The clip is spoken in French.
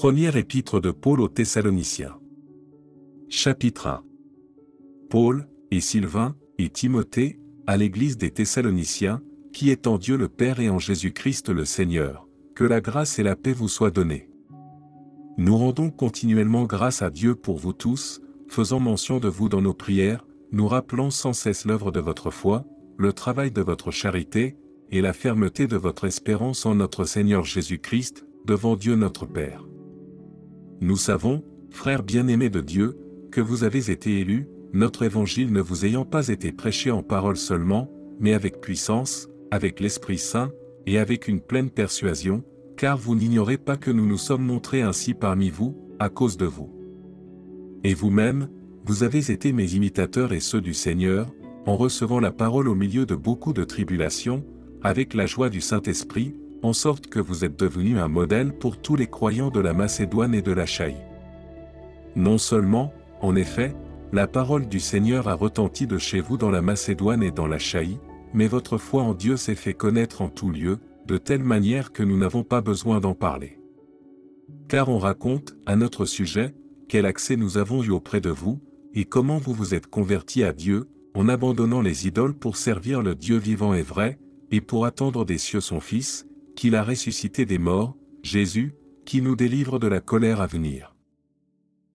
Première épître de Paul aux Thessaloniciens. Chapitre 1 Paul, et Sylvain, et Timothée, à l'église des Thessaloniciens, qui est en Dieu le Père et en Jésus-Christ le Seigneur, que la grâce et la paix vous soient données. Nous rendons continuellement grâce à Dieu pour vous tous, faisant mention de vous dans nos prières, nous rappelant sans cesse l'œuvre de votre foi, le travail de votre charité, et la fermeté de votre espérance en notre Seigneur Jésus-Christ, devant Dieu notre Père. Nous savons, frères bien-aimés de Dieu, que vous avez été élus, notre évangile ne vous ayant pas été prêché en parole seulement, mais avec puissance, avec l'Esprit Saint, et avec une pleine persuasion, car vous n'ignorez pas que nous nous sommes montrés ainsi parmi vous, à cause de vous. Et vous-même, vous avez été mes imitateurs et ceux du Seigneur, en recevant la parole au milieu de beaucoup de tribulations, avec la joie du Saint-Esprit, en sorte que vous êtes devenus un modèle pour tous les croyants de la Macédoine et de la Chaïe. Non seulement, en effet, la parole du Seigneur a retenti de chez vous dans la Macédoine et dans la Chaïe, mais votre foi en Dieu s'est fait connaître en tout lieu, de telle manière que nous n'avons pas besoin d'en parler. Car on raconte, à notre sujet, quel accès nous avons eu auprès de vous, et comment vous vous êtes convertis à Dieu, en abandonnant les idoles pour servir le Dieu vivant et vrai, et pour attendre des cieux son Fils, qu'il a ressuscité des morts, Jésus, qui nous délivre de la colère à venir.